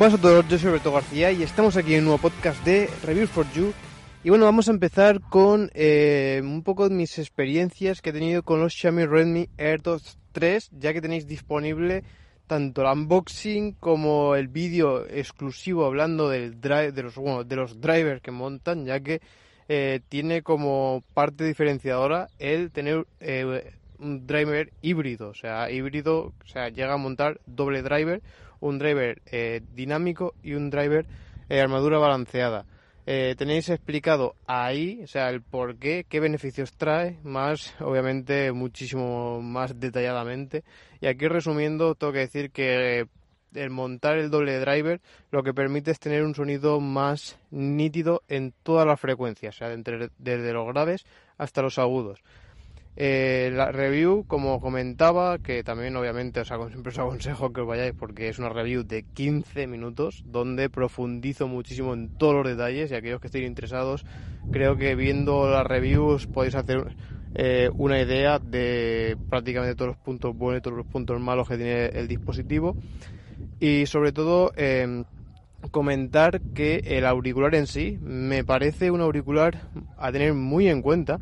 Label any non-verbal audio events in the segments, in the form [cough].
Buenas a todos, yo soy Roberto García y estamos aquí en un nuevo podcast de Reviews for You. Y bueno, vamos a empezar con eh, un poco de mis experiencias que he tenido con los Xiaomi Redmi AirDots 3, ya que tenéis disponible tanto el unboxing como el vídeo exclusivo hablando del drive, de los bueno, de los drivers que montan, ya que eh, tiene como parte diferenciadora el tener eh, un driver híbrido, o sea, híbrido, o sea, llega a montar doble driver, un driver eh, dinámico y un driver eh, armadura balanceada. Eh, tenéis explicado ahí, o sea, el por qué, qué beneficios trae, más, obviamente, muchísimo más detalladamente. Y aquí resumiendo, tengo que decir que el montar el doble driver lo que permite es tener un sonido más nítido en todas las frecuencias, o sea, entre, desde los graves hasta los agudos. Eh, la review, como comentaba, que también obviamente os siempre os aconsejo que os vayáis porque es una review de 15 minutos donde profundizo muchísimo en todos los detalles y aquellos que estén interesados, creo que viendo las reviews podéis hacer eh, una idea de prácticamente todos los puntos buenos y todos los puntos malos que tiene el dispositivo. Y sobre todo eh, comentar que el auricular en sí me parece un auricular a tener muy en cuenta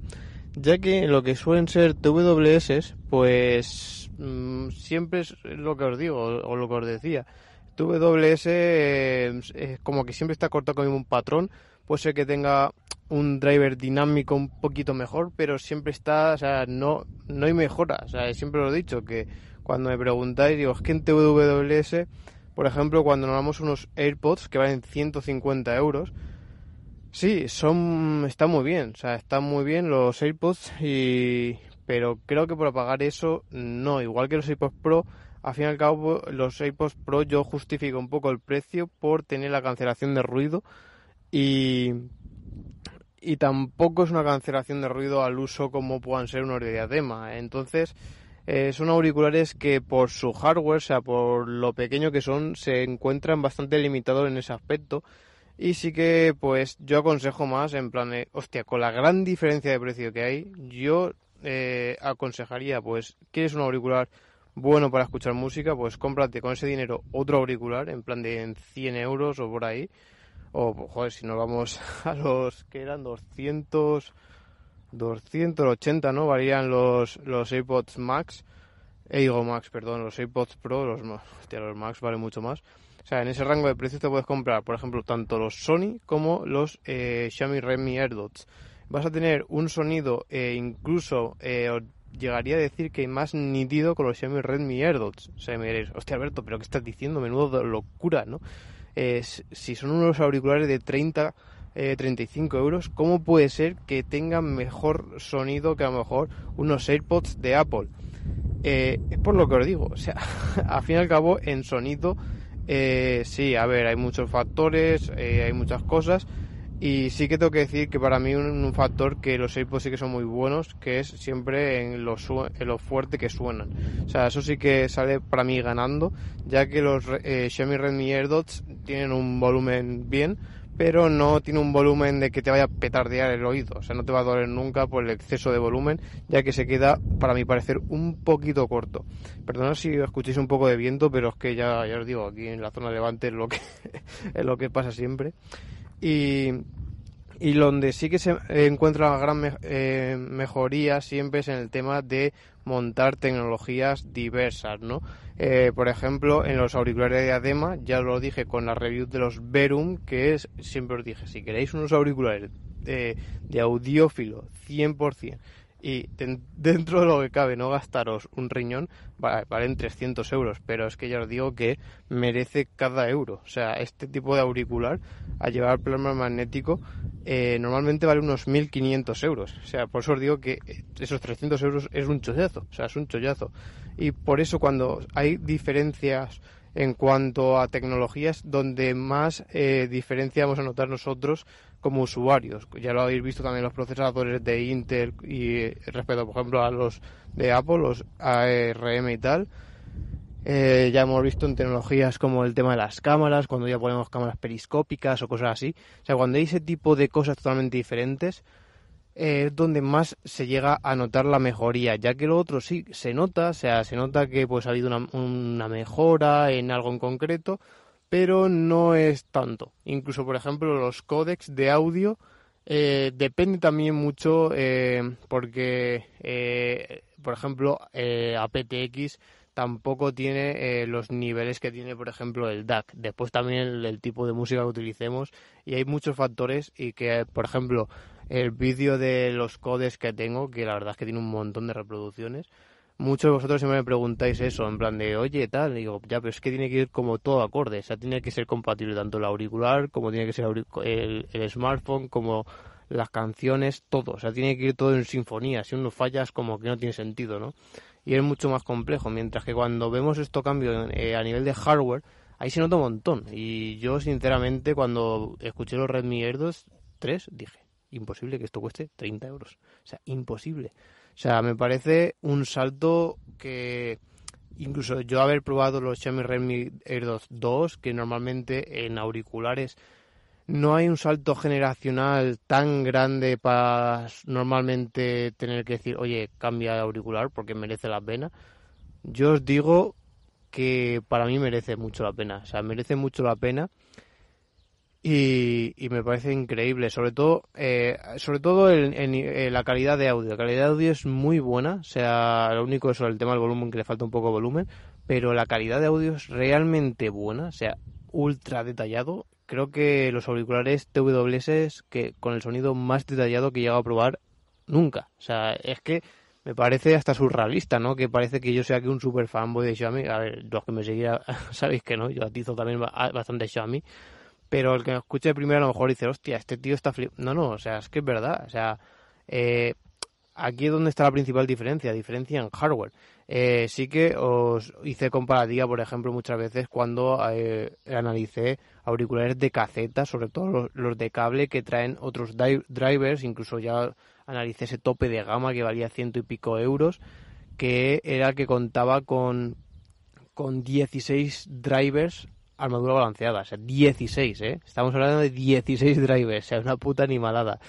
ya que lo que suelen ser TWS, pues mmm, siempre es lo que os digo, o, lo que os decía. TWS eh, es como que siempre está cortado con un patrón, puede ser que tenga un driver dinámico un poquito mejor, pero siempre está, o sea, no, no hay mejora, o sea, siempre lo he dicho, que cuando me preguntáis, digo, es que en TWS, por ejemplo, cuando nos damos unos AirPods que valen 150 euros, Sí, son están muy bien, o sea, están muy bien los AirPods y pero creo que por pagar eso no, igual que los AirPods Pro, al fin y al cabo los AirPods Pro yo justifico un poco el precio por tener la cancelación de ruido y y tampoco es una cancelación de ruido al uso como puedan ser unos de diadema. Entonces, eh, son auriculares que por su hardware, o sea, por lo pequeño que son, se encuentran bastante limitados en ese aspecto. Y sí que, pues, yo aconsejo más en plan de, hostia, con la gran diferencia de precio que hay, yo eh, aconsejaría, pues, ¿quieres un auricular bueno para escuchar música? Pues cómprate con ese dinero otro auricular, en plan de 100 euros o por ahí. O, joder, si nos vamos [laughs] a los que eran 200, 280, ¿no? Varían los, los AirPods Max. Eigo Max, perdón, los AirPods Pro, los, hostia, los Max valen mucho más. O sea, en ese rango de precios te puedes comprar, por ejemplo, tanto los Sony como los eh, Xiaomi Redmi AirDots. Vas a tener un sonido eh, incluso, eh, llegaría a decir que más nítido con los Xiaomi Redmi AirDots. O sea, me diréis, hostia Alberto, pero ¿qué estás diciendo? Menudo locura, ¿no? si son unos auriculares de 30, 35 euros, ¿cómo puede ser que tengan mejor sonido que a lo mejor unos AirPods de Apple? es por lo que os digo, o sea, [laughs] al fin y al cabo, en sonido eh, sí, a ver, hay muchos factores, eh, hay muchas cosas. Y sí que tengo que decir que para mí un, factor que los AirPods sí que son muy buenos, que es siempre en lo, fuerte que suenan. O sea, eso sí que sale para mí ganando, ya que los eh, Xiaomi Redmi AirDots tienen un volumen bien, pero no tiene un volumen de que te vaya a petardear el oído, o sea, no te va a doler nunca por el exceso de volumen, ya que se queda, para mi parecer, un poquito corto. Perdonad si escucháis un poco de viento, pero es que ya, os digo, aquí en la zona Levante lo que, [laughs] es lo que pasa siempre. Y, y donde sí que se encuentra la gran eh, mejoría siempre es en el tema de montar tecnologías diversas, ¿no? Eh, por ejemplo, en los auriculares de diadema, ya lo dije con la review de los Verum, que es, siempre os dije, si queréis unos auriculares de, de audiófilo 100%, y [laughs] dentro de lo que cabe no gastaros un riñón, valen 300 euros, pero es que ya os digo que merece cada euro. O sea, este tipo de auricular a llevar plasma magnético eh, normalmente vale unos 1.500 euros. O sea, por eso os digo que esos 300 euros es un chollazo. O sea, es un chollazo. Y por eso cuando hay diferencias en cuanto a tecnologías donde más eh, diferencia vamos a notar nosotros como usuarios. Ya lo habéis visto también los procesadores de Intel y respecto, por ejemplo, a los de Apple, los ARM y tal. Eh, ya hemos visto en tecnologías como el tema de las cámaras, cuando ya ponemos cámaras periscópicas o cosas así. O sea, cuando hay ese tipo de cosas totalmente diferentes, eh, es donde más se llega a notar la mejoría, ya que lo otro sí se nota, o sea, se nota que pues ha habido una, mejora en algo en concreto, pero no es tanto. Incluso, por ejemplo, los códecs de audio eh, depende también mucho eh, porque, eh, por ejemplo, aptX tampoco tiene los niveles que tiene, por ejemplo, el DAC. Después también el, tipo de música que utilicemos y hay muchos factores y que, por ejemplo, el vídeo de los codes que tengo, que la verdad es que tiene un montón de reproducciones, muchos de vosotros siempre me preguntáis eso, en plan de, oye, tal, digo, ya, pero es que tiene que ir como todo acorde, o sea, tiene que ser compatible tanto el auricular como tiene que ser el, smartphone, como las canciones, todo, o sea, tiene que ir todo en sinfonía, si uno fallas como que no tiene sentido, ¿no? Y es mucho más complejo, mientras que cuando vemos estos cambios eh, a nivel de hardware, ahí se nota un montón. Y yo, sinceramente, cuando escuché los Redmi Air 2 3, dije, imposible que esto cueste 30 euros. O sea, imposible. O sea, me parece un salto que incluso yo haber probado los Xiaomi Redmi Air 2, que normalmente en auriculares no hay un salto generacional tan grande para normalmente tener que decir, oye, cambia de auricular porque merece la pena. Yo os digo que para mí merece mucho la pena. O sea, merece mucho la pena y, me parece increíble, sobre todo, eh, sobre todo en, la calidad de audio. La calidad de audio es muy buena, o sea, lo único es el tema del volumen que le falta un poco de volumen, pero la calidad de audio es realmente buena, o sea, ultra detallado. Creo que los auriculares TWS que con el sonido más detallado que he llegado a probar nunca. O sea, es que me parece hasta surrealista, ¿no? Que parece que yo sea que un super fanboy de Xiaomi. A ver, los que me seguían [laughs] sabéis que no, yo atizo también bastante Xiaomi pero el que me escuche primero a lo mejor dice, hostia, este tío está flip... No, no, o sea, es que es verdad, o sea, eh, aquí es donde está la principal diferencia, diferencia en hardware. Eh, sí que os hice comparativa, por ejemplo, muchas veces cuando eh, analicé auriculares de caceta, sobre todo los, de cable que traen otros drivers, incluso ya analicé ese tope de gama que valía ciento y pico euros, que era el que contaba con, con 16 drivers armadura balanceada, o sea, 16, ¿eh? Estamos hablando de 16 drivers, o sea, una puta animalada.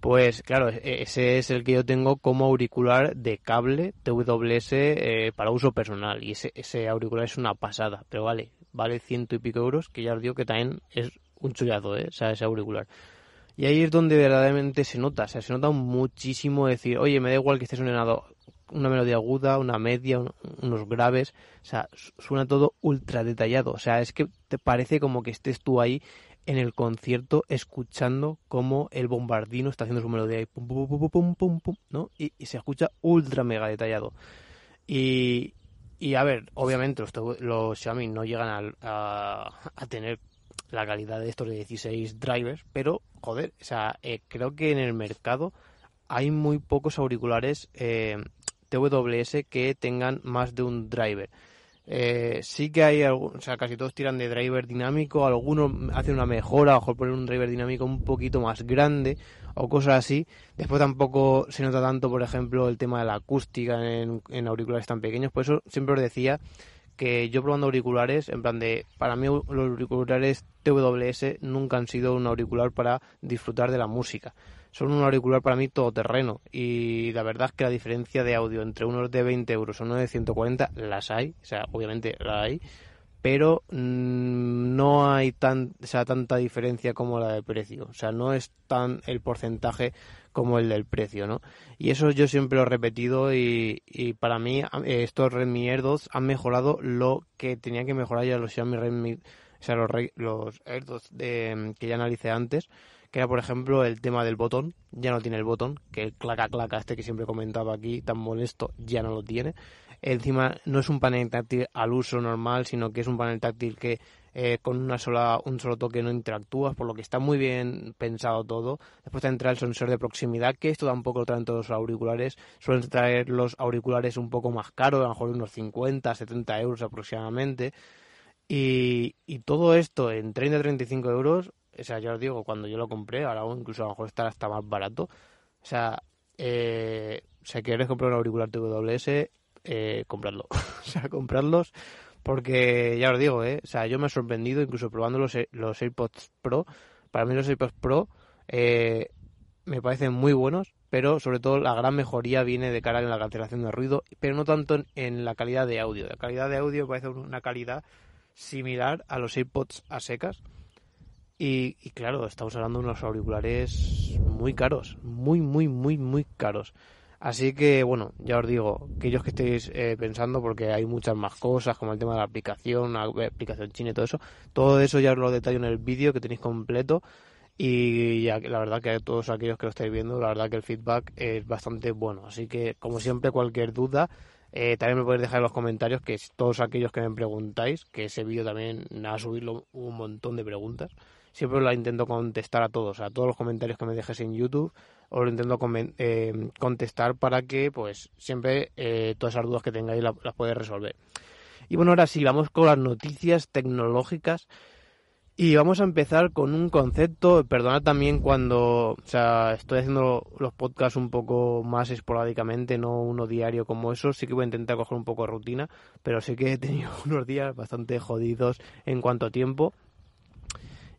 Pues claro, e-, ese es el que yo tengo como auricular de cable TWS eh, para uso personal y ese, auricular es una pasada, pero vale, vale ciento y pico euros, que ya os digo que también es un chullazo, ¿eh? o sea, ese auricular. Y ahí es donde verdaderamente se nota, o sea, se nota muchísimo decir, oye, me da igual que esté sonando una melodía aguda, una media, unos graves, o sea, suena todo ultra detallado, o sea, es que te parece como que estés tú ahí en el concierto escuchando cómo el bombardino está haciendo su melodía y pum pum pum pum pum pum, ¿no? Y, se escucha ultra mega detallado. Y, y a ver, obviamente los, los Xiaomi no llegan a, a, tener la calidad de estos de 16 drivers, pero joder, o sea, eh, creo que en el mercado hay muy pocos auriculares eh, TWS que tengan más de un driver. Eh, sí que hay, o sea, casi todos tiran de driver dinámico, algunos hacen una mejora, a mejor poner un driver dinámico un poquito más grande o cosas así. Después tampoco se nota tanto, por ejemplo, el tema de la acústica en, en auriculares tan pequeños. Por eso siempre os decía que yo probando auriculares, en plan de, para mí los auriculares TWS nunca han sido un auricular para disfrutar de la música son un auricular para mí todoterreno y la verdad es que la diferencia de audio entre unos de 20 euros o uno de 140 las hay, o sea, obviamente la hay, pero mm, no hay tan, sea, tanta diferencia como la del precio, o sea, no es tan el porcentaje como el del precio, ¿no? Y eso yo siempre lo he repetido y, y para mí estos Redmi Air 2 han mejorado lo que tenía que mejorar ya los Xiaomi los Air 2 de, que ya analicé antes, que era por ejemplo el tema del botón, ya no tiene el botón, que el claca claca este que siempre comentaba aquí, tan molesto, ya no lo tiene. Encima no es un panel táctil al uso normal, sino que es un panel táctil que eh, con una sola, un solo toque no interactúas, por lo que está muy bien pensado todo. Después te entra el sensor de proximidad, que esto tampoco lo traen todos los auriculares. Suelen traer los auriculares un poco más caros, a lo mejor unos 50, 70 euros aproximadamente. Y, y todo esto en 30-35 euros o sea, ya os digo, cuando yo lo compré, ahora incluso a lo mejor estará hasta más barato. O sea, eh, si queréis comprar un auricular TWS, eh, [laughs] o sea, compradlos porque ya os digo, ¿eh? O sea, yo me he sorprendido incluso probando los, los AirPods Pro. Para mí los AirPods Pro eh, me parecen muy buenos, pero sobre todo la gran mejoría viene de cara en la cancelación de ruido, pero no tanto en, la calidad de audio. La calidad de audio parece una calidad similar a los AirPods a secas. Y, claro, estamos hablando de unos auriculares muy caros, muy, muy, muy, muy caros. Así que, bueno, ya os digo, aquellos que estéis eh, pensando, porque hay muchas más cosas, como el tema de la aplicación, la aplicación china y todo eso, todo eso ya os lo detallo en el vídeo que tenéis completo. Y ya, la verdad que a todos aquellos que lo estáis viendo, la verdad que el feedback es bastante bueno. Así que, como siempre, cualquier duda, eh, también me podéis dejar en los comentarios que todos aquellos que me preguntáis, que ese vídeo también, a subirlo un montón de preguntas. Siempre lo intento contestar a todos, a todos los comentarios que me dejes en YouTube, os lo intento eh, contestar para que, pues, siempre eh, todas esas dudas que tengáis las, las podáis resolver. Y bueno, ahora sí, vamos con las noticias tecnológicas. Y vamos a empezar con un concepto, perdonad también cuando, o sea, estoy haciendo los podcasts un poco más esporádicamente, no uno diario como eso, sí que voy a intentar coger un poco de rutina, pero sí que he tenido [laughs] unos días bastante jodidos en cuanto a tiempo.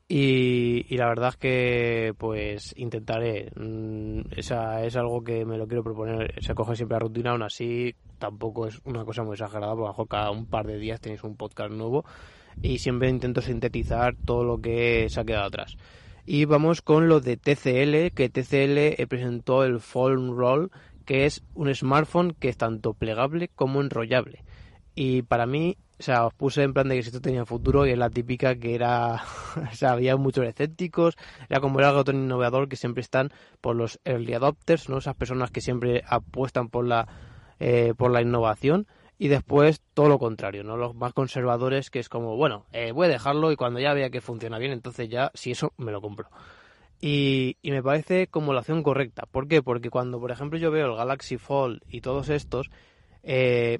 Y, la verdad es que pues intentaré, mm, esa es algo que me lo quiero proponer, se coge siempre la rutina, aún así tampoco es una cosa muy exagerada, porque a lo mejor cada un par de días tenéis un podcast nuevo y siempre intento sintetizar todo lo que se ha quedado atrás. Y vamos con lo de TCL, que TCL presentó el Phone Roll, que es un smartphone que es tanto plegable como enrollable. Y para mí, o sea, os puse en plan de que si esto tenía futuro y es la típica que era, [laughs] o sea, había muchos escépticos, era como algo tan innovador que siempre están por los early adopters, ¿no? Esas personas que siempre apuestan por la, eh, por la innovación y después todo lo contrario, ¿no? Los más conservadores que es como, bueno, eh, voy a dejarlo y cuando ya vea que funciona bien, entonces ya, si eso, me lo compro. Y, y, me parece como la acción correcta. ¿Por qué? Porque cuando, por ejemplo, yo veo el Galaxy Fold y todos estos, eh,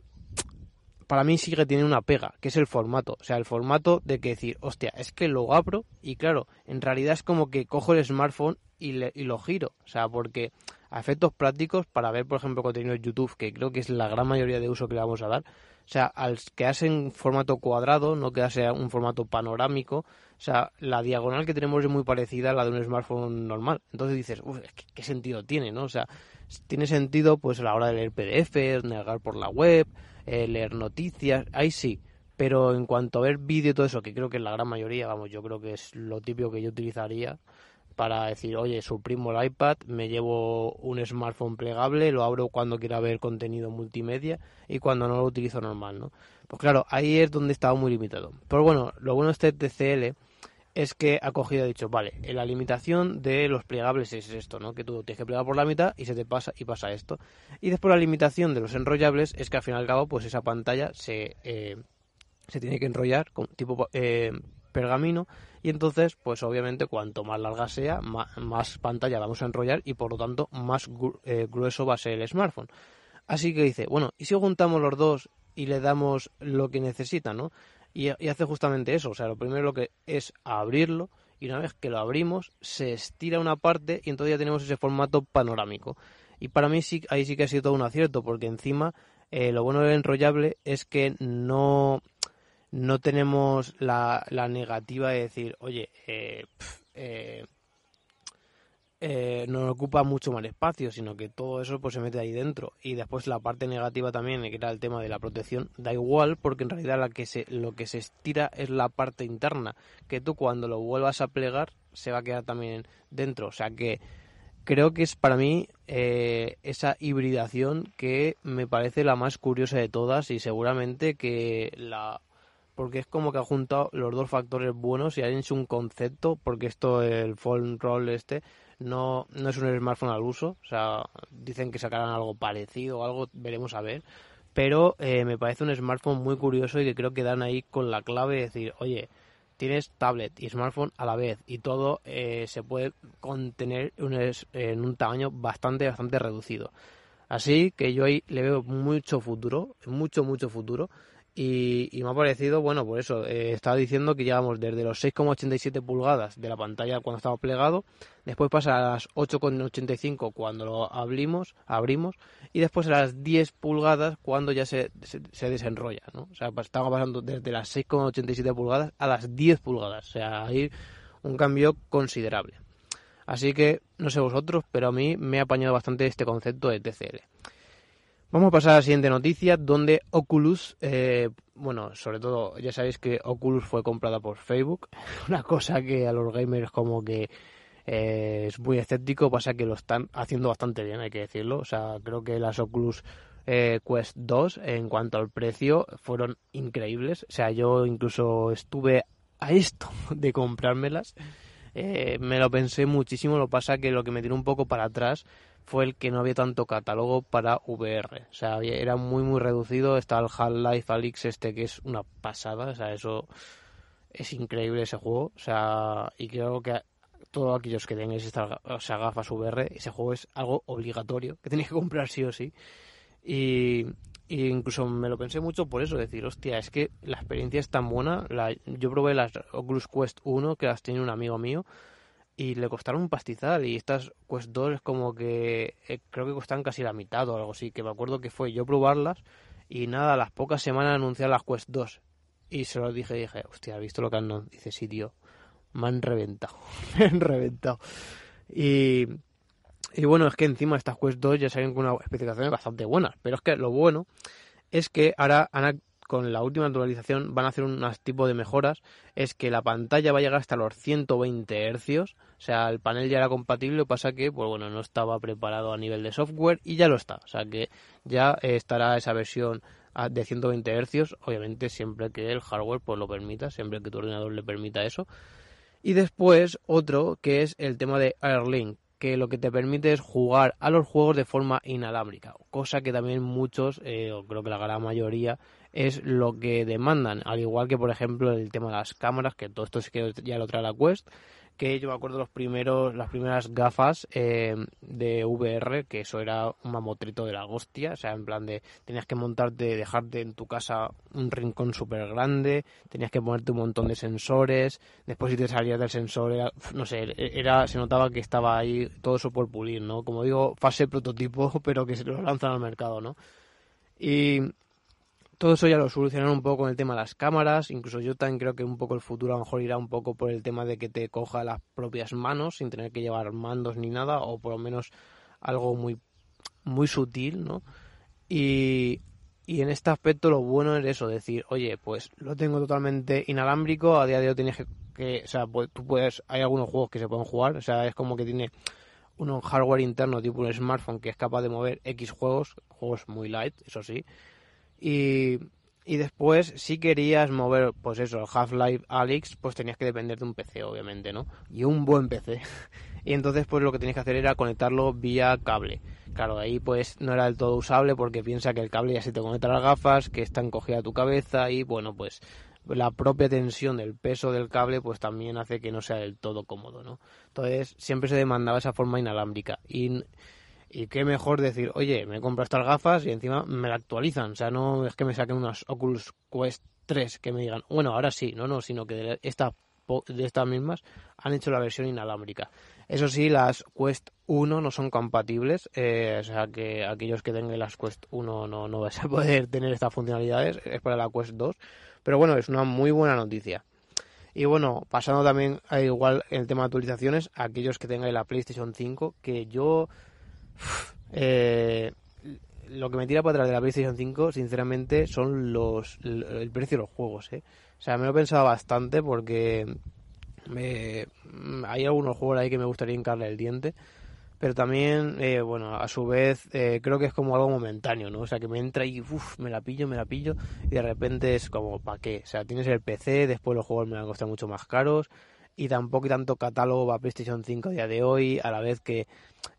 para mí sigue teniendo una pega, que es el formato. O sea, el formato de que decir, hostia, es que lo abro y claro, en realidad es como que cojo el smartphone y, y lo giro. O sea, porque a efectos prácticos para ver, por ejemplo, contenido de YouTube, que creo que es la gran mayoría de uso que le vamos a dar. O sea, al quedarse en formato cuadrado, no quedarse un formato panorámico, o sea, la diagonal que tenemos es muy parecida a la de un smartphone normal. Entonces dices, uff, ¿qué, sentido tiene, no? O sea, tiene sentido pues a la hora de leer PDF, navegar por la web, eh, leer noticias, ahí sí. Pero en cuanto a ver vídeo y todo eso, que creo que es la gran mayoría, vamos, yo creo que es lo típico que yo utilizaría, para decir, oye, suprimo el iPad, me llevo un smartphone plegable, lo abro cuando quiera ver contenido multimedia y cuando no lo utilizo normal, ¿no? Pues claro, ahí es donde estaba muy limitado. Pero bueno, lo bueno de este TCL es que ha cogido ha dicho, vale, la limitación de los plegables es esto, ¿no? Que tú tienes que plegar por la mitad y se te pasa y pasa esto. Y después la limitación de los enrollables es que al fin y al cabo, pues esa pantalla se, eh, se tiene que enrollar con tipo eh, pergamino y entonces pues obviamente cuanto más larga sea más, pantalla vamos a enrollar y por lo tanto más eh, grueso va a ser el smartphone así que dice bueno y si juntamos los dos y le damos lo que necesita no y, hace justamente eso. O sea lo primero lo que es abrirlo y una vez que lo abrimos se estira una parte y entonces ya tenemos ese formato panorámico. Y para mí sí ahí sí que ha sido todo un acierto porque encima eh, lo bueno del enrollable es que no no tenemos la, la negativa de decir, oye, eh, eh, eh, no ocupa mucho más espacio, sino que todo eso pues se mete ahí dentro. Y después la parte negativa también, que era el tema de la protección, da igual, porque en realidad la que se, lo que se estira es la parte interna, que tú cuando lo vuelvas a plegar se va a quedar también dentro. O sea que creo que es para mí esa hibridación que me parece la más curiosa de todas y seguramente que la porque es como que ha juntado los dos factores buenos y ha hecho un concepto, porque esto, el phone roll este, no, no es un smartphone al uso, o sea, dicen que sacarán algo parecido o algo, veremos a ver, pero eh, me parece un smartphone muy curioso y que creo que dan ahí con la clave de decir, oye, tienes tablet y smartphone a la vez y todo eh, se puede contener en un tamaño bastante, bastante reducido. Así que yo ahí le veo mucho futuro, mucho, mucho futuro. Y, me ha parecido, bueno, por eso, eh, estaba diciendo que llevamos desde los 6,87 pulgadas de la pantalla cuando estaba plegado, después pasa a las 8,85 cuando lo abrimos, abrimos, y después a las 10 pulgadas cuando ya se, se, desenrolla, ¿no? O sea, estaba pasando desde las 6,87 pulgadas a las 10 pulgadas, o sea, hay un cambio considerable. Así que, no sé vosotros, pero a mí me ha apañado bastante este concepto de TCL. Vamos a pasar a la siguiente noticia, donde Oculus, eh, bueno, sobre todo ya sabéis que Oculus fue comprada por Facebook, [laughs] una cosa que a los gamers como que eh, es muy escéptico, pasa que lo están haciendo bastante bien, hay que decirlo, o sea, creo que las Oculus eh, Quest 2 en cuanto al precio fueron increíbles, o sea, yo incluso estuve a esto [laughs] de comprármelas, me lo pensé muchísimo, lo pasa que lo que me tiró un poco para atrás fue el que no había tanto catálogo para VR. O sea, era muy, muy reducido. Está el Half-Life Alyx este que es una pasada. O sea, eso es increíble ese juego. O sea, y creo que todos aquellos que tengáis estas o sea, gafas VR, ese juego es algo obligatorio, que tenéis que comprar sí o sí. Y, incluso me lo pensé mucho por eso, decir, hostia, es que la experiencia es tan buena. La, yo probé las Oculus Quest 1, que las tiene un amigo mío, y le costaron un pastizal y estas Quest 2 es como que eh, creo que costan casi la mitad o algo así, que me acuerdo que fue yo probarlas y nada, a las pocas semanas anunciar las Quest 2 y se lo dije dije, hostia, ¿has visto lo que han Dice, sí, tío, me han reventado, [laughs] me han reventado. Y, y bueno, es que encima estas Quest 2 ya salen con una especificaciones bastante buenas, pero es que lo bueno es que ahora han con la última actualización van a hacer un tipo de mejoras, es que la pantalla va a llegar hasta los 120 Hz, o sea, el panel ya era compatible, pasa que, pues bueno, no estaba preparado a nivel de software y ya lo está, o sea que ya estará esa versión de 120 Hz, obviamente siempre que el hardware pues lo permita, siempre que tu ordenador le permita eso. Y después otro que es el tema de Airlink, que lo que te permite es jugar a los juegos de forma inalámbrica, cosa que también muchos, eh, o creo que la gran mayoría, es lo que demandan, al igual que por ejemplo el tema de las cámaras, que todo esto es que ya lo trae la Quest, que yo me acuerdo los primeros, las primeras gafas eh, de VR, que eso era un mamotrito de la hostia, o sea, en plan de tenías que montarte, dejarte en tu casa un rincón súper grande, tenías que ponerte un montón de sensores, después si te salías del sensor, era, no sé, era, se notaba que estaba ahí todo eso por pulir, ¿no? Como digo, fase prototipo, [laughs] pero que se lo lanzan al mercado, ¿no? Y todo eso ya lo solucionaron un poco con el tema de las cámaras, incluso yo también creo que un poco el futuro a lo mejor irá un poco por el tema de que te coja las propias manos sin tener que llevar mandos ni nada, o por lo menos algo muy, muy sutil, ¿no? Y, y en este aspecto lo bueno es eso, decir, oye, pues lo tengo totalmente inalámbrico, a día de hoy tienes que, o sea, pues, tú puedes, hay algunos juegos que se pueden jugar, o sea, es como que tiene un hardware interno tipo un smartphone que es capaz de mover X juegos, juegos muy light, eso sí, y, y después, si querías mover, pues eso, Half-Life Alyx, pues tenías que depender de un PC, obviamente, ¿no? Y un buen PC. [laughs] y entonces, pues lo que tenías que hacer era conectarlo vía cable. Claro, ahí pues no era del todo usable porque piensa que el cable ya se te conecta a las gafas, que está encogida a tu cabeza y bueno, pues la propia tensión del peso del cable pues también hace que no sea del todo cómodo, ¿no? Entonces siempre se demandaba esa forma inalámbrica y y qué mejor decir, oye, me compro estas gafas y encima me la actualizan. O sea, no es que me saquen unas Oculus Quest 3 que me digan, bueno, ahora sí, no, no, sino que de, esta, de estas mismas han hecho la versión inalámbrica. Eso sí, las Quest 1 no son compatibles, eh, o sea que aquellos que tengan las Quest 1 no, no vais a [laughs] poder tener estas funcionalidades, es para la Quest 2. Pero bueno, es una muy buena noticia. Y bueno, pasando también a igual el tema de actualizaciones, aquellos que tengan la PlayStation 5, que yo eh, lo que me tira para atrás de la PlayStation 5, sinceramente, son los el precio de los juegos. ¿eh? O sea, me lo he pensado bastante porque hay algunos juegos ahí que me gustaría hincarle el diente. Pero también, eh, bueno, a su vez, eh, creo que es como algo momentáneo, ¿no? O sea, que me entra y, uff, me la pillo, me la pillo, y de repente es como, ¿para qué? O sea, tienes el PC, después los juegos me van a costar mucho más caros, y tampoco hay tanto catálogo para PlayStation 5 a día de hoy, a la vez que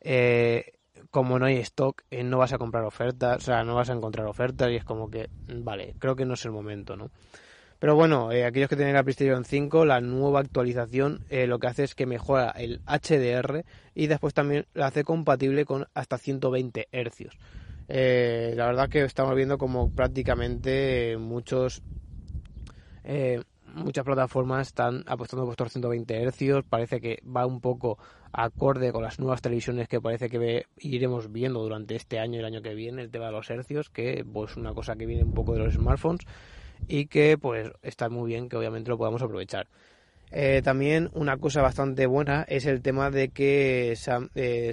eh, como no hay stock, eh, no vas a comprar ofertas, o sea, no vas a encontrar ofertas y es como que, vale, creo que no es el momento, ¿no? Pero bueno, eh, aquellos que tienen la PlayStation 5, la nueva actualización eh, lo que hace es que mejora el HDR y después también la hace compatible con hasta 120 Hz. la verdad que estamos viendo como prácticamente muchos muchas plataformas están apostando por estos 120 Hz, parece que va un poco acorde con las nuevas televisiones que parece que iremos viendo durante este año y el año que viene, el tema de los hercios, que pues una cosa que viene un poco de los smartphones y que pues está muy bien que obviamente lo podamos aprovechar. Eh, también una cosa bastante buena es el tema de que se ha, eh,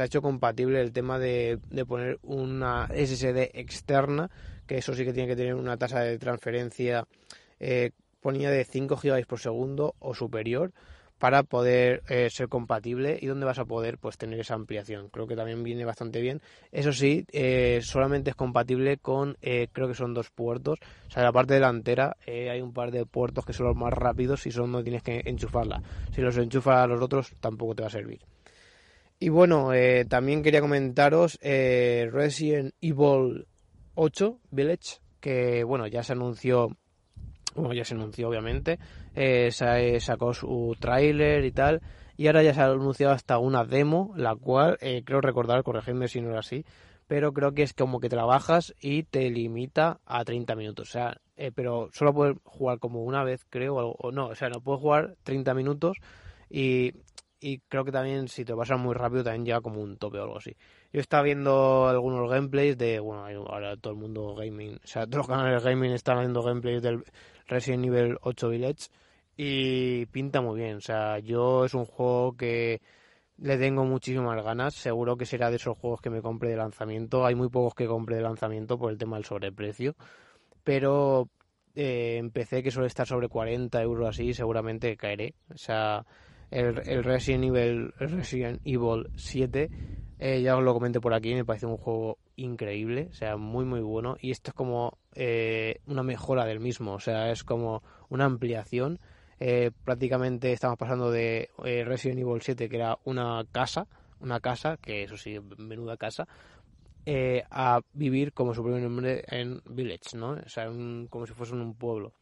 hecho compatible el tema de, de, poner una SSD externa, que eso sí que tiene que tener una tasa de transferencia eh, ponía de 5 GB por segundo o superior para poder eh, ser compatible y donde vas a poder pues tener esa ampliación. Creo que también viene bastante bien. Eso sí, eh, solamente es compatible con, eh, creo que son dos puertos. O sea, la parte delantera hay un par de puertos que son los más rápidos y son donde tienes que enchufarla. Si los enchufas a los otros tampoco te va a servir. Y bueno, también quería comentaros Resident Evil 8 Village, que bueno, ya se anunció bueno, ya se anunció obviamente, eh, sacó su tráiler y tal, y ahora ya se ha anunciado hasta una demo, la cual eh, creo recordar, corregidme si no era así, pero creo que es como que trabajas y te limita a 30 minutos, o sea, eh, pero solo puedes jugar como una vez, creo, o, o, no, o sea, no puedes jugar 30 minutos y, y creo que también si te pasas muy rápido también llega como un tope o algo así. Yo estaba viendo algunos gameplays de, bueno, ahora todo el mundo gaming, o sea, todos los canales gaming están haciendo gameplays del Resident Evil 8 Village y pinta muy bien. O sea, yo es un juego que le tengo muchísimas ganas. Seguro que será de esos juegos que me compre de lanzamiento. Hay muy pocos que compre de lanzamiento por el tema del sobreprecio. Pero eh, empecé que suele estar sobre 40 euros así, seguramente caeré. O sea, el, el Resident Evil, el Resident Evil 7 eh, ya os lo comenté por aquí, me parece un juego increíble, o sea, muy muy bueno. Y esto es como eh, una mejora del mismo, o sea, es como una ampliación. Eh, prácticamente estamos pasando de eh, Resident Evil 7, que era una casa, una casa, que eso sí, menuda casa, eh, a vivir como su propio nombre en Village, ¿no? O sea, un, como si fuese un pueblo.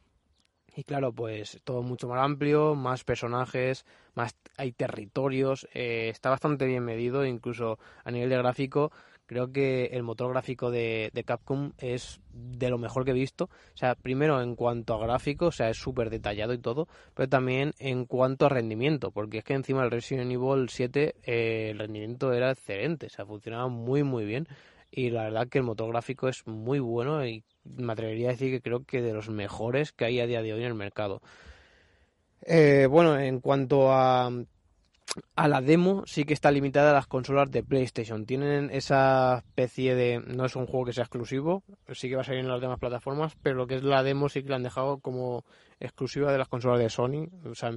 Y claro, pues todo mucho más amplio, más personajes, más hay territorios, está bastante bien medido, incluso a nivel de gráfico. Creo que el motor gráfico de, de, Capcom es de lo mejor que he visto. O sea, primero en cuanto a gráfico, o sea, es súper detallado y todo, pero también en cuanto a rendimiento, porque es que encima el Resident Evil 7 eh, el rendimiento era excelente, o sea, funcionaba muy muy bien y la verdad que el motor gráfico es muy bueno y me atrevería a decir que creo que de los mejores que hay a día de hoy en el mercado. Eh, bueno, en cuanto a, a la demo, sí que está limitada a las consolas de PlayStation. Tienen esa especie de... No es un juego que sea exclusivo, sí que va a salir en las demás plataformas, pero lo que es la demo sí que la han dejado como exclusiva de las consolas de Sony, o sea,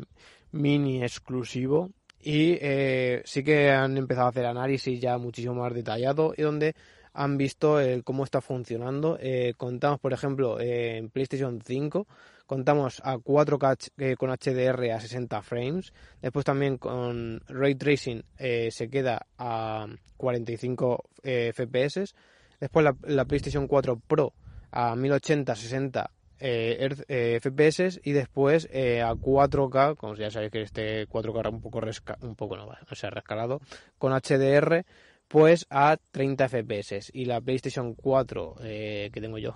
mini exclusivo. Y eh, sí que han empezado a hacer análisis ya muchísimo más detallado y donde han visto el cómo está funcionando. Eh, contamos, por ejemplo, eh, en PlayStation 5, contamos a 4K eh, con HDR a 60 frames. Después también con Ray Tracing eh, se queda a 45 FPS. Después la, la, PlayStation 4 Pro a 1080 60 FPS y después a 4K, como ya sabéis que este 4K un poco, resca un poco no, o sea, rescalado, con HDR pues a 30 FPS. Y la PlayStation 4 eh, que tengo yo,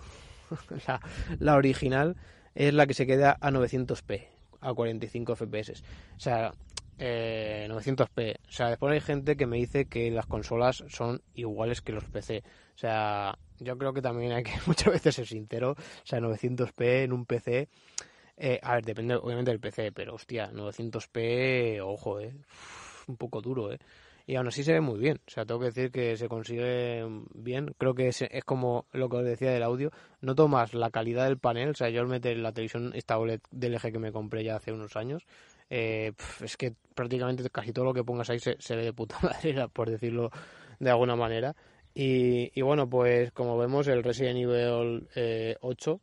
[laughs] la, original, es la que se queda a 900p, a 45 FPS. O sea, eh, 900p. O sea, después hay gente que me dice que las consolas son iguales que los PC. O sea, yo creo que también hay que [laughs] muchas veces ser sincero. O sea, 900p en un PC. Eh, a ver, depende obviamente del PC, pero hostia, 900p, ojo, eh. Un poco duro, eh y aún así se ve muy bien. O sea, tengo que decir que se consigue bien. Creo que es, como lo que os decía del audio. No tomas la calidad del panel. O sea, yo al meter la televisión, esta OLED del eje que me compré ya hace unos años, eh, es que prácticamente casi todo lo que pongas ahí se, ve de puta [laughs] madre, por decirlo de alguna manera. Y, y, bueno, pues como vemos, el Resident Evil eh, 8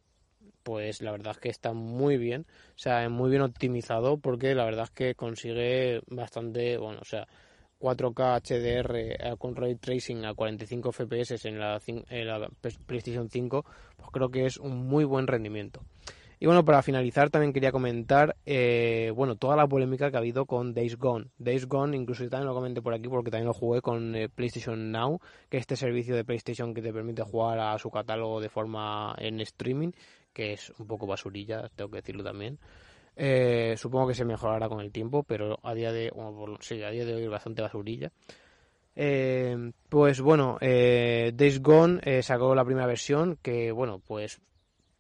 pues la verdad es que está muy bien, o sea, muy bien optimizado porque la verdad es que consigue bastante, bueno, o sea, 4K HDR eh, con ray tracing a 45 FPS en la, PlayStation 5, pues creo que es un muy buen rendimiento. Y bueno, para finalizar también quería comentar, eh, bueno, toda la polémica que ha habido con Days Gone. Days Gone, incluso yo también lo comenté por aquí porque también lo jugué con eh, PlayStation Now, que es este servicio de PlayStation que te permite jugar a su catálogo de forma en streaming, que es un poco basurilla, tengo que decirlo también. Eh, supongo que se mejorará con el tiempo, pero a día de, bueno, sí, a día de hoy es bastante basurilla. Eh, pues bueno, eh, Days Gone eh, sacó la primera versión que, bueno, pues,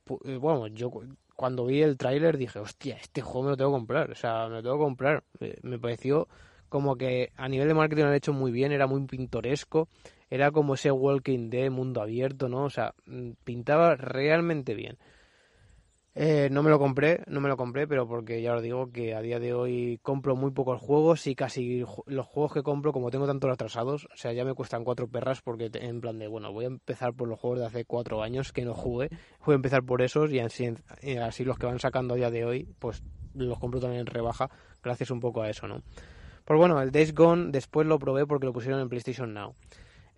pu eh, bueno, yo cuando vi el tráiler dije, hostia, este juego me lo tengo que comprar, o sea, me lo tengo que comprar. Me pareció como que a nivel de marketing lo han hecho muy bien, era muy pintoresco, era como ese Walking Dead mundo abierto, ¿no? O sea, mm, pintaba realmente bien. Eh, no me lo compré, no me lo compré, pero porque ya os digo que a día de hoy compro muy pocos juegos y casi los juegos que compro, como tengo tantos atrasados, o sea, ya me cuestan cuatro perras porque en plan de, bueno, voy a empezar por los juegos de hace cuatro años que no jugué, voy a empezar por esos y así, así los que van sacando a día de hoy, pues los compro también en rebaja, gracias un poco a eso, ¿no? Pues bueno, el Days Gone después lo probé porque lo pusieron en PlayStation Now.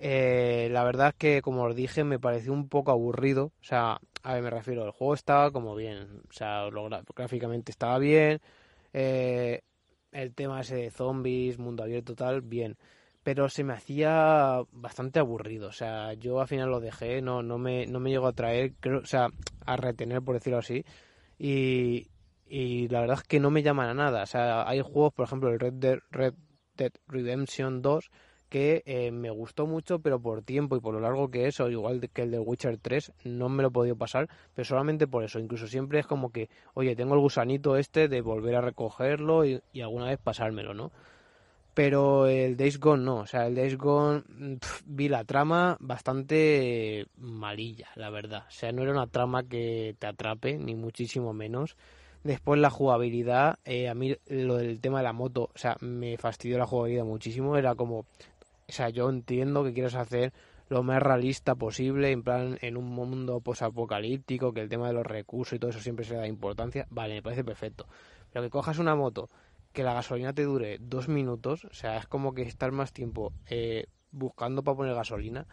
Eh, la verdad es que, como os dije, me pareció un poco aburrido. O sea, a ver, me refiero, el juego estaba como bien. O sea, gráficamente estaba bien. Eh, el tema ese de zombies, mundo abierto, tal, bien. Pero se me hacía bastante aburrido. O sea, yo al final lo dejé, no, no, me, no me llegó a traer, creo, o sea, a retener, por decirlo así. Y, y la verdad es que no me llaman a nada. O sea, hay juegos, por ejemplo, el Red Dead, Red Dead Redemption 2 que eh, me gustó mucho, pero por tiempo y por lo largo que es, o igual que el de Witcher 3, no me lo he podido pasar, pero solamente por eso. Incluso siempre es como que, oye, tengo el gusanito este de volver a recogerlo y, alguna vez pasármelo, ¿no? Pero el Days Gone no, o sea, el Days Gone vi la trama bastante malilla, la verdad. O sea, no era una trama que te atrape, ni muchísimo menos. Después la jugabilidad, eh, a mí lo del tema de la moto, o sea, me fastidió la jugabilidad muchísimo. Era como, o sea, yo entiendo que quieres hacer lo más realista posible, en plan, en un mundo posapocalíptico, que el tema de los recursos y todo eso siempre se da importancia. Vale, me parece perfecto. Pero que cojas una moto, que la gasolina te dure dos minutos, o sea, es como que estar más tiempo eh, buscando para poner gasolina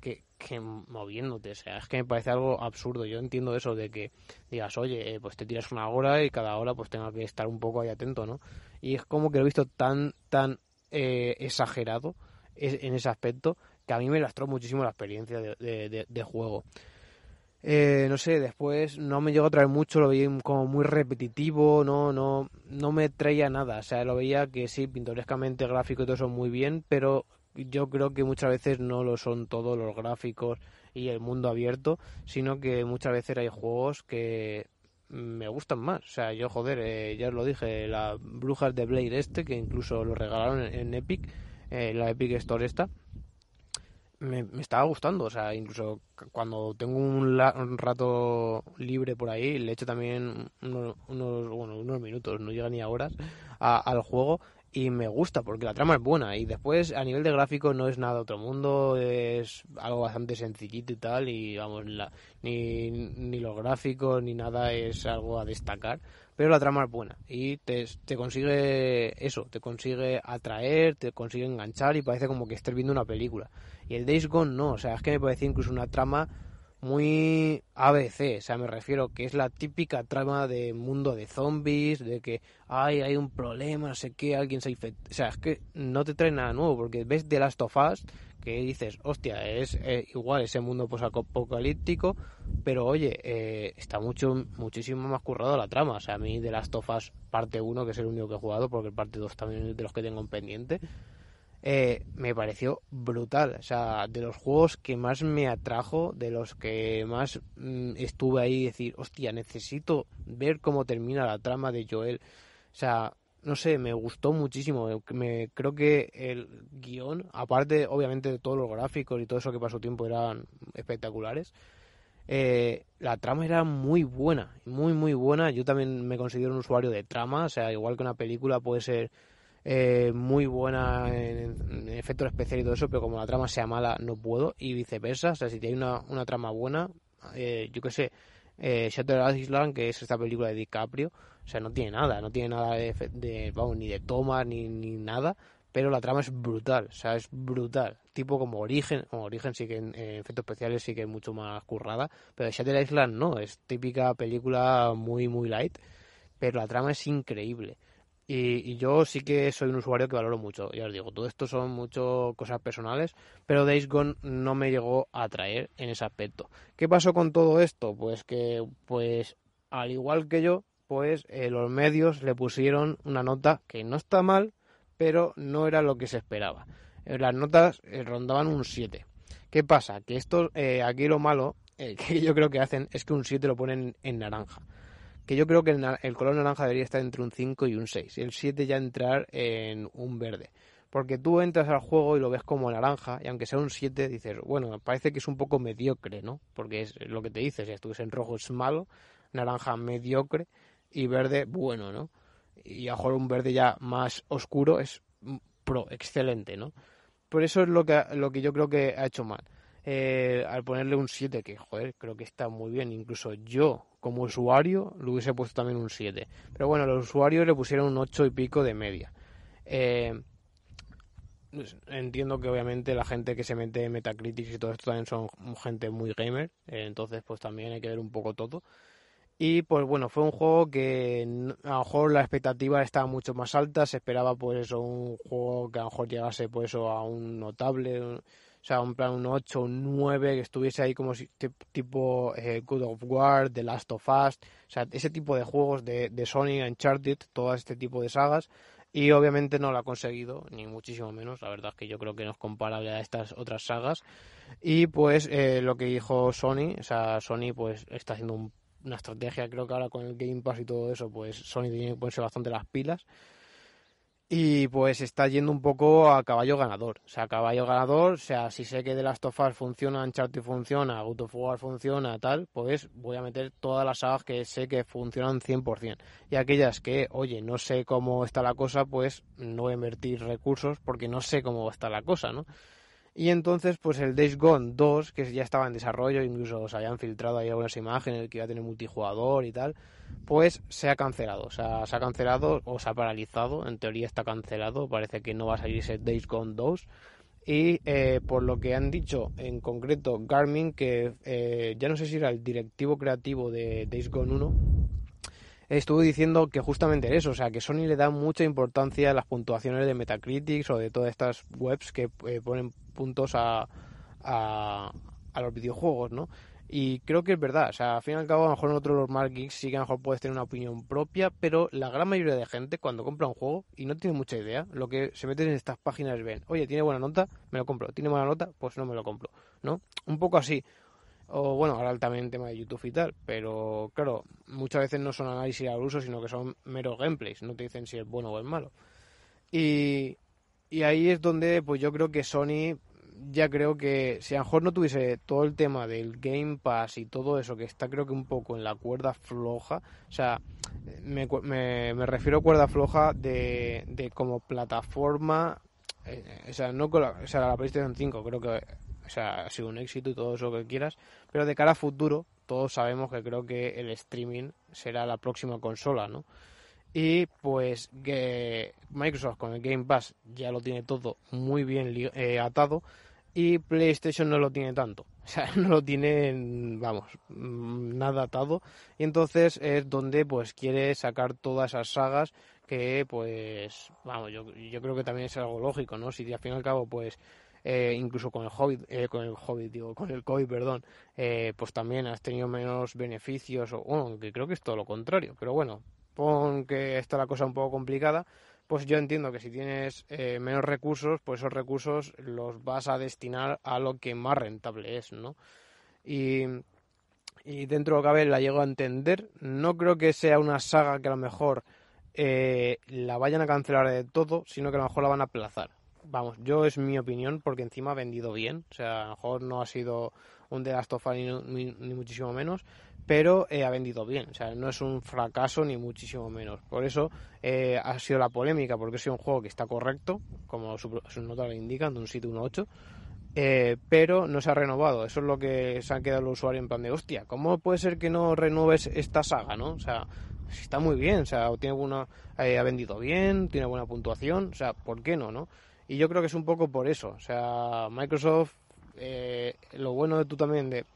que, que, moviéndote. O sea, es que me parece algo absurdo. Yo entiendo eso de que digas, oye, eh, pues te tiras una hora y cada hora pues tenga que estar un poco ahí atento, ¿no? Y es como que lo he visto tan, tan eh, exagerado en ese aspecto que a mí me lastró muchísimo la experiencia de, juego. Eh, no sé, después no me llegó a traer mucho, lo veía como muy repetitivo, no, no, no me traía nada, o sea, lo veía que sí, pintorescamente gráfico y todo eso muy bien, pero yo creo que muchas veces no lo son todos los gráficos y el mundo abierto, sino que muchas veces hay juegos que me gustan más. O sea, yo, joder, eh, ya os lo dije, las brujas de Blade este, que incluso lo regalaron en Epic, eh, la Epic Store esta, me, estaba gustando. O sea, incluso cuando tengo un, rato libre por ahí, le echo también unos, bueno, unos minutos, no llega ni a horas, al juego y me gusta porque la trama es buena y después a nivel de gráfico no es nada otro mundo es algo bastante sencillito y tal y vamos ni, ni los gráficos ni nada es algo a destacar pero la trama es buena y te, te consigue eso, te consigue atraer, te consigue enganchar y parece como que estés viendo una película. Y el Days Gone no, o sea, es que me parece incluso una trama muy ABC, o sea, me refiero que es la típica trama de mundo de zombies, de que ay, hay un problema, no sé qué, alguien se infecta, o sea, es que no te trae nada nuevo, porque ves The Last of Us, que dices, hostia, es eh, igual ese mundo posapocalíptico, pero oye, eh, está mucho, muchísimo más currado la trama, o sea, a mí The Last of Us parte 1, que es el único que he jugado, porque parte 2 también es de los que tengo en pendiente, eh, me pareció brutal. O sea, de los juegos que más me atrajo, de los que más mm, estuve ahí decir, hostia, necesito ver cómo termina la trama de Joel. O sea, no sé, me gustó muchísimo. Me, creo que el guion, aparte obviamente de todos los gráficos y todo eso que pasó tiempo eran espectaculares, eh, la trama era muy buena, muy muy buena. Yo también me considero un usuario de trama, o sea, igual que una película puede ser eh, muy buena en, efectos especiales y todo eso, pero como la trama sea mala no puedo y viceversa. O sea, si hay una, una trama buena, eh, yo que sé, eh, Shutter Island, que es esta película de DiCaprio, o sea, no tiene nada, no tiene nada de, vamos, ni de toma ni, ni nada, pero la trama es brutal, o sea, es brutal. Tipo como Origen, Origen sí que en, efectos especiales sí que es mucho más currada, pero Shutter Island no, es típica película muy, muy light, pero la trama es increíble. Y, yo sí que soy un usuario que valoro mucho, ya os digo, todo esto son mucho cosas personales, pero Days Gone no me llegó a atraer en ese aspecto. ¿Qué pasó con todo esto? Pues que, pues, al igual que yo, pues los medios le pusieron una nota que no está mal, pero no era lo que se esperaba. Eh, las notas eh, rondaban un 7. ¿Qué pasa? Que esto, aquí lo malo [laughs] que yo creo que hacen es que un 7 lo ponen en naranja que yo creo que el, color naranja debería estar entre un 5 y un 6, y el 7 ya entrar en un verde. Porque tú entras al juego y lo ves como naranja, y aunque sea un 7, dices, bueno, parece que es un poco mediocre, ¿no? Porque es lo que te dices, si estuviese en rojo es malo, naranja mediocre, y verde bueno, ¿no? Y a lo mejor un verde ya más oscuro es pro, excelente, ¿no? Por eso es lo que, lo que yo creo que ha hecho mal. Eh, al ponerle un 7, que joder, creo que está muy bien. Incluso yo, como usuario, le hubiese puesto también un 7. Pero bueno, los usuarios le pusieron un 8 y pico de media. Eh, pues, entiendo que obviamente la gente que se mete en Metacritic y todo esto también son gente muy gamer, eh, entonces pues también hay que ver un poco todo. Y pues bueno, fue un juego que a lo mejor la expectativa estaba mucho más alta, se esperaba pues eso, un juego que a lo mejor llegase pues eso a un notable, o sea, un plan un 8, un 9, que estuviese ahí como tipo eh, Good of War, The Last of Us, o sea, ese tipo de juegos de, de Sony, Uncharted, todo este tipo de sagas, y obviamente no lo ha conseguido, ni muchísimo menos, la verdad es que yo creo que no es comparable a estas otras sagas, y pues eh, lo que dijo Sony, o sea, Sony pues está haciendo un una estrategia. Creo que ahora con el Game Pass y todo eso, pues Sony tiene que ponerse bastante las pilas. Y pues está yendo un poco a caballo ganador. O sea, caballo ganador, o sea, si sé que The Last of Us funciona, Uncharted funciona, God of funciona, tal, pues voy a meter todas las sagas que sé que funcionan 100%. Y aquellas que, oye, no sé cómo está la cosa, pues no voy a invertir recursos porque no sé cómo está la cosa, ¿no? Y entonces, pues el Days Gone 2, que ya estaba en desarrollo, incluso se habían filtrado ahí algunas imágenes que iba a tener multijugador y tal, pues se ha cancelado. O sea, se ha cancelado o se ha paralizado. En teoría está cancelado. Parece que no va a salir ese Days Gone 2. Y eh, por lo que han dicho en concreto Garmin, que eh, ya no sé si era el directivo creativo de Days Gone 1, estuvo diciendo que justamente eso, o sea, que Sony le da mucha importancia a las puntuaciones de Metacritic o de todas estas webs que eh, ponen puntos a, a, los videojuegos, ¿no? Y creo que es verdad, o sea, al fin y al cabo, a lo mejor nosotros los más geeks sí que a lo mejor puedes tener una opinión propia, pero la gran mayoría de gente cuando compra un juego y no tiene mucha idea, lo que se meten en estas páginas ven, oye, tiene buena nota, me lo compro, tiene buena nota, pues no me lo compro, ¿no? Un poco así. O bueno, ahora también tema de YouTube y tal, pero claro, muchas veces no son análisis al uso, sino que son meros gameplays, no te dicen si es bueno o es malo. Y, y ahí es donde pues yo creo que Sony ya creo que si a lo mejor no tuviese todo el tema del Game Pass y todo eso, que está creo que un poco en la cuerda floja, o sea, me, me, refiero a cuerda floja de, de como plataforma, eh, o sea, no con la, o sea, la PlayStation 5 creo que sea, ha sido un éxito y todo eso que quieras, pero de cara a futuro, todos sabemos que creo que el streaming será la próxima consola, ¿no? Y pues que Microsoft con el Game Pass ya lo tiene todo muy bien eh, atado y PlayStation no lo tiene tanto. [laughs] O sea, no lo tiene, vamos, mm, nada atado. Y entonces es donde pues quiere sacar todas esas sagas que pues, vamos, yo, yo creo que también es algo lógico, ¿no? Si al fin y al cabo pues eh, incluso con el Hobbit, eh, con el Hobbit, digo, con el COVID, perdón, eh, pues también has tenido menos beneficios, o bueno, que creo que es todo lo contrario, pero bueno, pon que está la cosa un poco complicada, pues yo entiendo que si tienes menos recursos, pues esos recursos los vas a destinar a lo que más rentable es, ¿no? Y, y dentro cabe la llego a entender, no creo que sea una saga que a lo mejor la vayan a cancelar de todo, sino que a lo mejor la van a aplazar. Vamos, yo es mi opinión porque encima ha vendido bien, o sea, a lo mejor no ha sido un The Last of Us ni, muchísimo menos, pero eh, ha vendido bien, o sea, no es un fracaso ni muchísimo menos. Por eso eh, ha sido la polémica, porque ha sido un juego que está correcto, como su, su nota le indica, de un 7, un 8, eh, pero no se ha renovado. Eso es lo que se han quedado los usuarios en plan de, hostia, ¿cómo puede ser que no renueves esta saga, no? O sea, está muy bien, o sea, tiene buena, ha vendido bien, tiene buena puntuación, o sea, ¿por qué no, no? Y yo creo que es un poco por eso. O sea, Microsoft, eh, lo bueno de tú también de,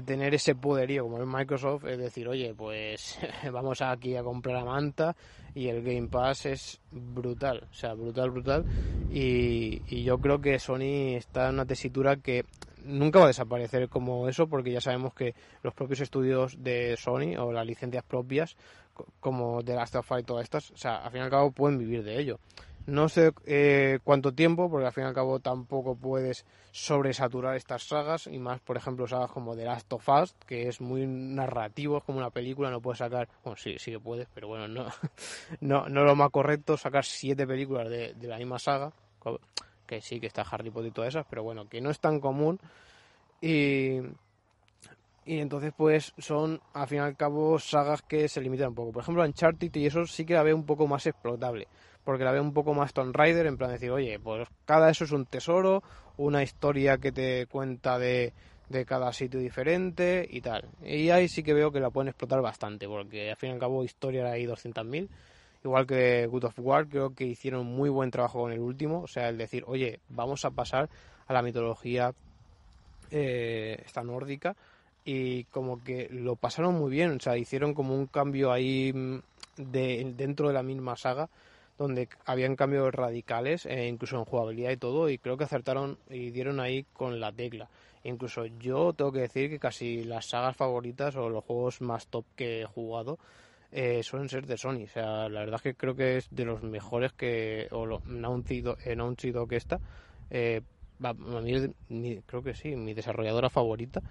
tener ese poderío como es Microsoft es decir, oye, pues [laughs] vamos aquí a comprar a Manta y el Game Pass es brutal, o sea, brutal, brutal. Y, y yo creo que Sony está en una tesitura que nunca va a desaparecer como eso porque ya sabemos que los propios estudios de Sony o las licencias propias como de Last of Us y todas estas, o sea, al fin y al cabo pueden vivir de ello. No sé eh, cuánto tiempo, porque al fin y al cabo tampoco puedes sobresaturar estas sagas, y más, por ejemplo, sagas como The Last of Us, que es muy narrativo, es como una película, no puedes sacar, bueno, sí, sí que puedes, pero bueno, no, [laughs] no, no lo más correcto sacar siete películas de, de la misma saga, que sí que está Harry Potter y todas esas, pero bueno, que no es tan común, y y entonces pues son al fin y al cabo sagas que se limitan un poco. Por ejemplo, Uncharted y eso sí que la veo un poco más explotable, porque la veo un poco más Tomb Raider en plan de decir, oye, pues cada eso es un tesoro, una historia que te cuenta de, de cada sitio diferente y tal. Y ahí sí que veo que la pueden explotar bastante, porque al fin y al cabo historia hay 200.000. Igual que Good of War, creo que hicieron muy buen trabajo con el último. O sea, el decir, oye, vamos a pasar a la mitología eh, esta nórdica y como que lo pasaron muy bien, o sea, hicieron como un cambio ahí mm, de, dentro de la misma saga donde habían cambios radicales, eh, incluso en jugabilidad y todo, y creo que acertaron y dieron ahí con la tecla. Incluso yo tengo que decir que casi las sagas favoritas o los juegos más top que he jugado eh, suelen ser de Sony. O sea, la verdad es que creo que es de los mejores que, o lo, Naughty Dog. Eh, a mí, creo que sí, mi desarrolladora favorita.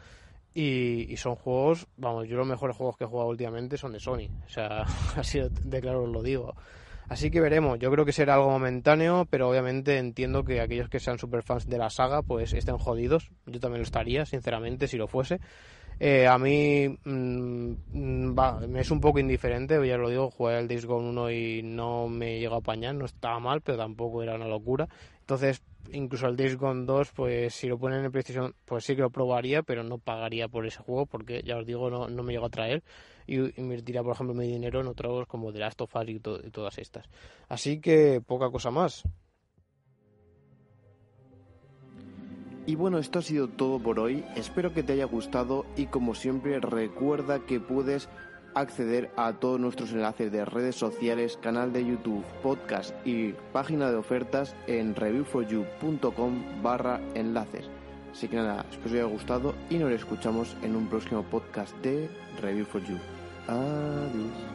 Y, son juegos, vamos, yo los mejores juegos que he jugado últimamente son de Sony. O sea, [laughs] así de claro os lo digo. Así que veremos, yo creo que será algo momentáneo, pero obviamente entiendo que aquellos que sean super fans de la saga pues estén jodidos. Yo también lo estaría, sinceramente, si lo fuese. Eh, a mí mm, mm, me es un poco indiferente, ya lo digo, jugué el Days Gone 1 y no me llegó a apañar, no estaba mal, pero tampoco era una locura. Entonces, incluso el Days Gone 2, pues si lo ponen en PlayStation, pues sí que lo probaría, pero no pagaría por ese juego porque, ya os digo, no, no me llegó a traer y invertiría, por ejemplo, mi dinero en otros como The Last of Us y, y todas estas. Así que poca cosa más. Y bueno, esto ha sido todo por hoy. Espero que te haya gustado y como siempre recuerda que puedes acceder a todos nuestros enlaces de redes sociales, canal de YouTube, podcast y página de ofertas en reviewforyou.com barra enlaces. Así que nada, espero os haya gustado y nos escuchamos en un próximo podcast de Review for You. Adiós.